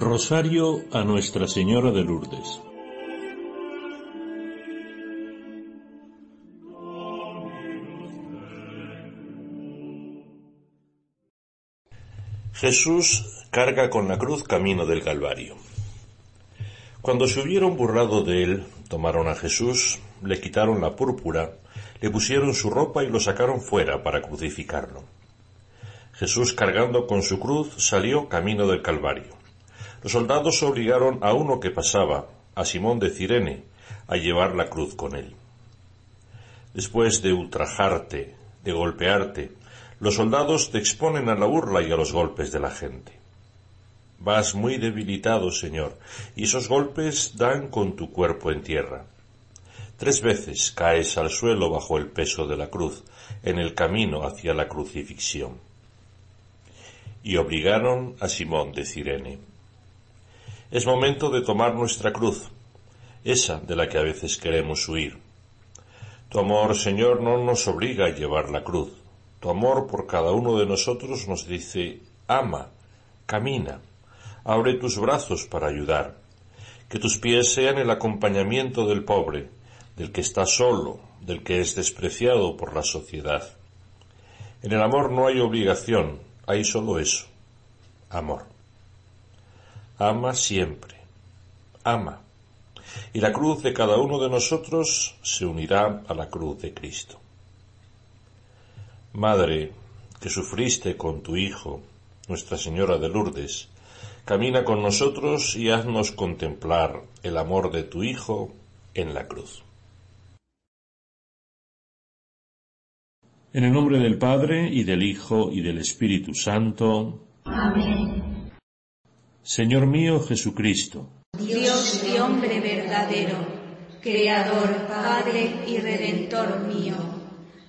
Rosario a Nuestra Señora de Lourdes. Jesús carga con la cruz camino del Calvario. Cuando se hubieron burlado de él, tomaron a Jesús, le quitaron la púrpura, le pusieron su ropa y lo sacaron fuera para crucificarlo. Jesús cargando con su cruz salió camino del Calvario. Los soldados obligaron a uno que pasaba, a Simón de Cirene, a llevar la cruz con él. Después de ultrajarte, de golpearte, los soldados te exponen a la burla y a los golpes de la gente. Vas muy debilitado, Señor, y esos golpes dan con tu cuerpo en tierra. Tres veces caes al suelo bajo el peso de la cruz, en el camino hacia la crucifixión y obligaron a Simón de Cirene. Es momento de tomar nuestra cruz, esa de la que a veces queremos huir. Tu amor, Señor, no nos obliga a llevar la cruz. Tu amor por cada uno de nosotros nos dice, ama, camina, abre tus brazos para ayudar, que tus pies sean el acompañamiento del pobre, del que está solo, del que es despreciado por la sociedad. En el amor no hay obligación, hay solo eso, amor. Ama siempre, ama. Y la cruz de cada uno de nosotros se unirá a la cruz de Cristo. Madre, que sufriste con tu Hijo, Nuestra Señora de Lourdes, camina con nosotros y haznos contemplar el amor de tu Hijo en la cruz. En el nombre del Padre, y del Hijo, y del Espíritu Santo. Amén. Señor mío Jesucristo. Dios y hombre verdadero, Creador, Padre y Redentor mío,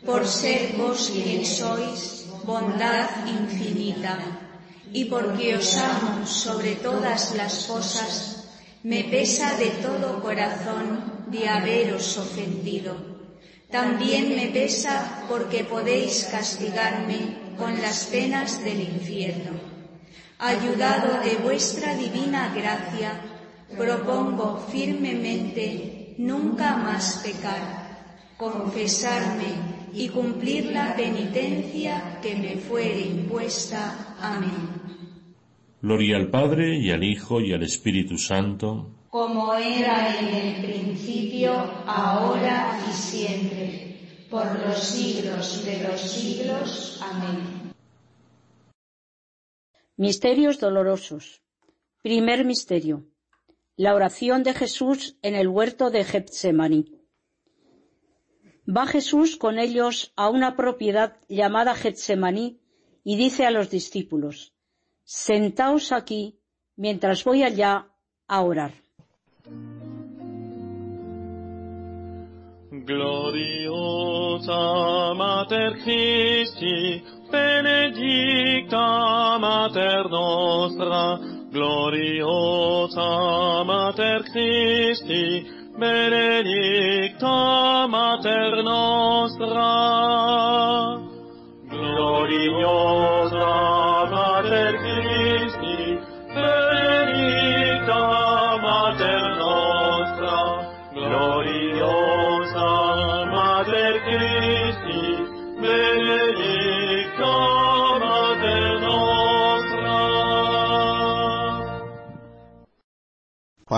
por ser vos quien sois, bondad infinita, y porque os amo sobre todas las cosas, me pesa de todo corazón de haberos ofendido también me pesa porque podéis castigarme con las penas del infierno. Ayudado de vuestra divina gracia, propongo firmemente nunca más pecar, confesarme y cumplir la penitencia que me fuere impuesta. Amén. Gloria al Padre y al Hijo y al Espíritu Santo como era en el principio, ahora y siempre, por los siglos de los siglos. Amén. Misterios dolorosos. Primer misterio. La oración de Jesús en el huerto de Getsemaní. Va Jesús con ellos a una propiedad llamada Getsemaní y dice a los discípulos, Sentaos aquí mientras voy allá a orar. benedicta Mater nostra, gloriosa Mater Christi, benedicta Mater nostra, gloriosa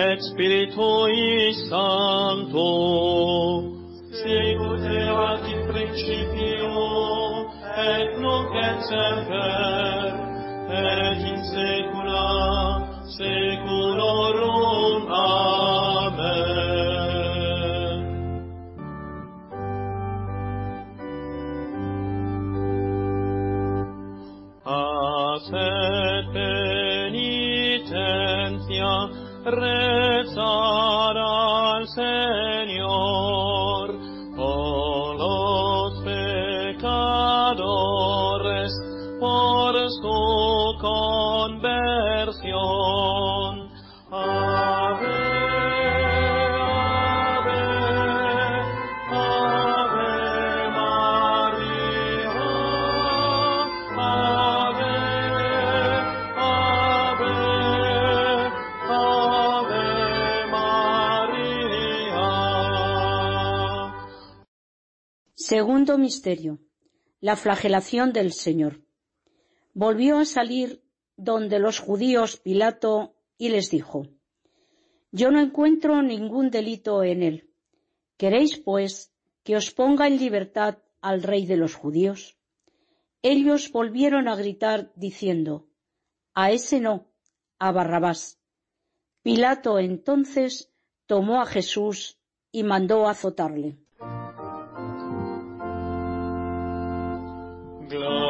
et Spiritui Sancto. Sicut erat in principio et nunc et semper et in saecula saeculorum. Segundo misterio. La flagelación del Señor. Volvió a salir donde los judíos Pilato y les dijo, Yo no encuentro ningún delito en él. ¿Queréis, pues, que os ponga en libertad al rey de los judíos? Ellos volvieron a gritar diciendo, A ese no, a Barrabás. Pilato entonces tomó a Jesús y mandó azotarle. Gloriosa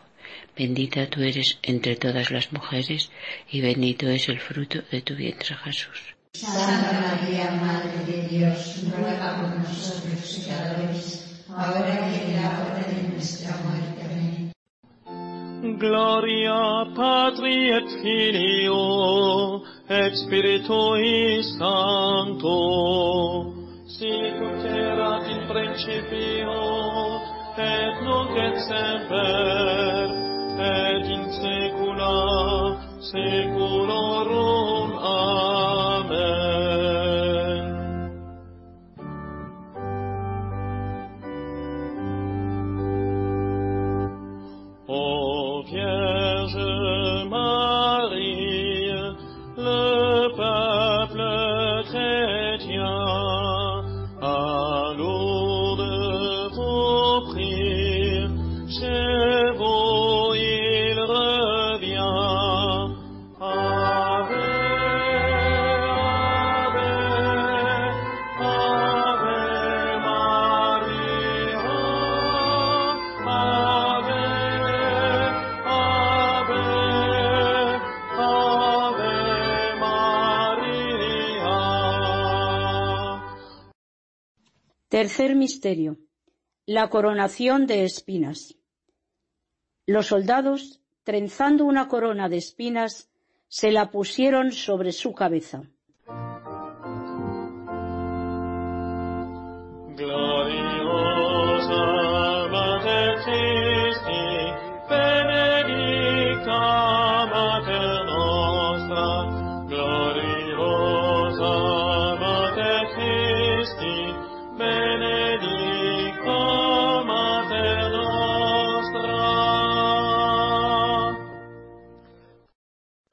bendita tú eres entre todas las mujeres, y bendito es el fruto de tu vientre Jesús. Santa María, Madre de Dios, ruega por nosotros pecadores, ahora y en la hora de nuestra muerte. Amén. Gloria Patri et Filio et Spiritui Sancto, sic ut erat in principio et nunc et semper et in saecula saeculorum. Amen. Tercer misterio. La coronación de espinas. Los soldados, trenzando una corona de espinas, se la pusieron sobre su cabeza.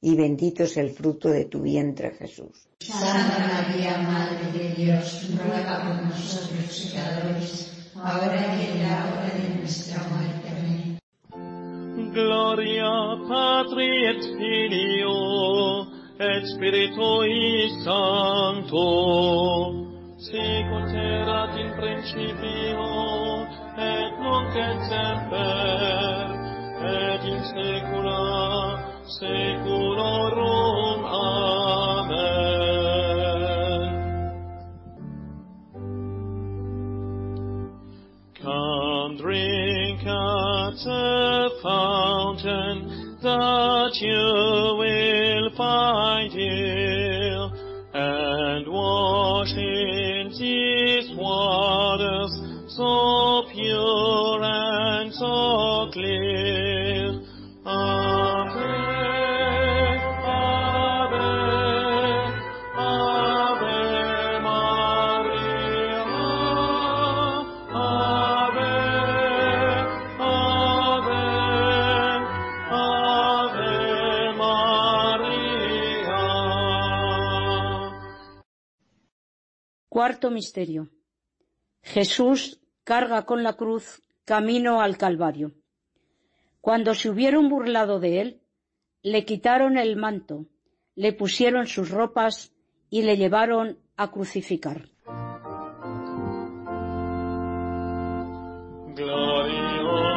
y bendito es el fruto de tu vientre Jesús. Santa María, Madre de Dios, ruega por nosotros pecadores, ahora y en la hora de nuestra muerte. Amén. Gloria Patri et Filio et Spiritui Sancto, sicut erat in principio et nunc et semper et in saecula saeculorum. Amen. Come drink at the fountain that you will find here, and wash in these waters so Cuarto misterio. Jesús carga con la cruz camino al Calvario. Cuando se hubieron burlado de él, le quitaron el manto, le pusieron sus ropas y le llevaron a crucificar. Gloriosa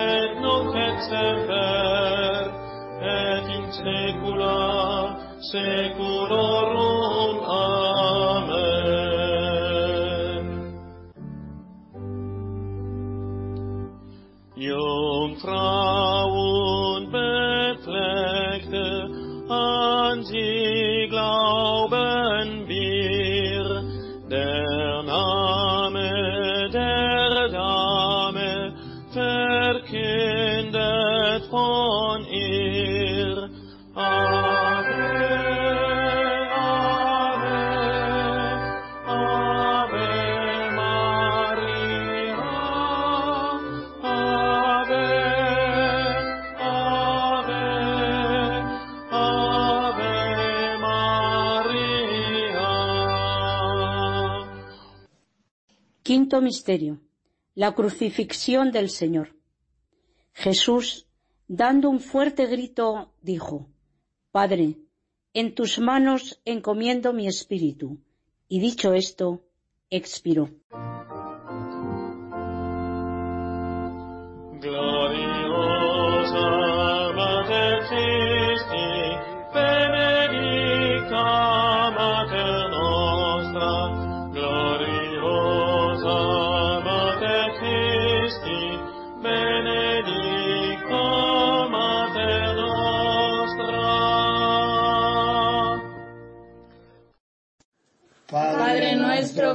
et nunc et semper, et in saecula saeculorum. Amen. Misterio. La crucifixión del Señor. Jesús, Dando un fuerte grito, dijo, Padre, en tus manos encomiendo mi espíritu. Y dicho esto, expiró.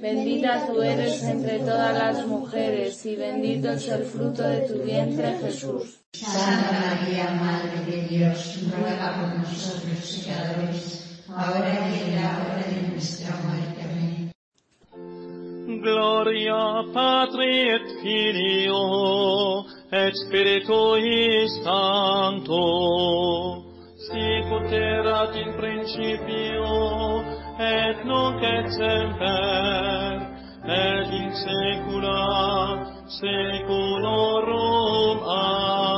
Bendita tú eres entre todas las mujeres, y bendito es el fruto de tu vientre Jesús. Santa María, Madre de Dios, ruega por nosotros pecadores, ahora y en la hora de nuestra muerte. Amén. Gloria Patri et Filio et Spiritui Sancto, sicut erat in principio et nunc et semper, et in saecula saeculorum. Amen.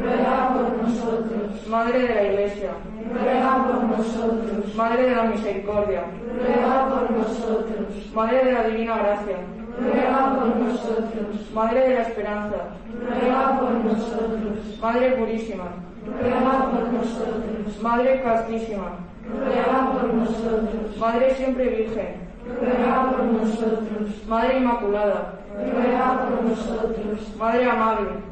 Ruega por nosotros. Madre de la Iglesia. Ruega por nosotros. Madre de la Misericordia. Ruega por nosotros. Madre de la Divina Gracia. Ruega por nosotros. Madre de la Esperanza. Ruega por nosotros. Madre Purísima. Ruega por nosotros. Madre Castísima. Ruega por nosotros. Madre Siempre Virgen. Ruega por nosotros. Madre Inmaculada. Ruega por nosotros. Madre Amable.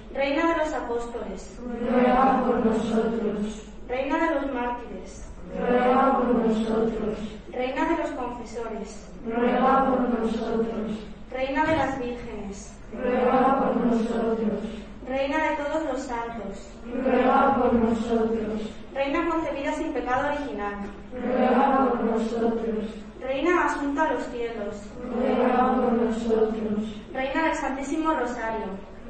Reina de los apóstoles, Ruega por nosotros. Reina de los mártires, Ruega por nosotros. Reina de los confesores, Ruega por nosotros. Reina de las vírgenes, Ruega por nosotros. Reina de todos los santos, Ruega por nosotros. Reina concebida sin pecado original, Ruega por nosotros. Reina asunta a los cielos, Ruega por nosotros. Reina del Santísimo Rosario,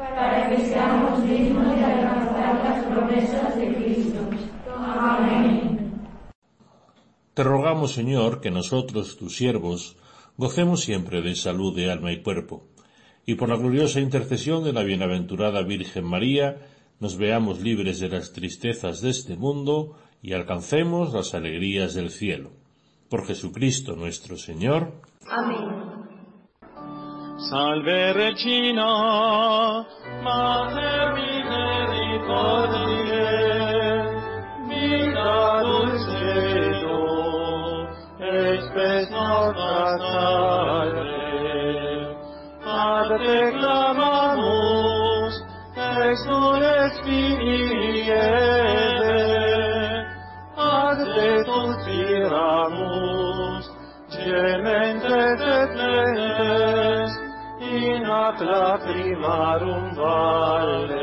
para que seamos dignos de alcanzar las promesas de Cristo. Amén. Te rogamos, Señor, que nosotros, tus siervos, gocemos siempre de salud de alma y cuerpo, y por la gloriosa intercesión de la bienaventurada Virgen María, nos veamos libres de las tristezas de este mundo y alcancemos las alegrías del cielo. Por Jesucristo nuestro Señor. Amén. Salve Regina, Mater Misericordiae, vita dulcedo, espes nostra salve. Ad te clamamus, ex nunc Filii Eve, ad te suspiramus, tra primar valle.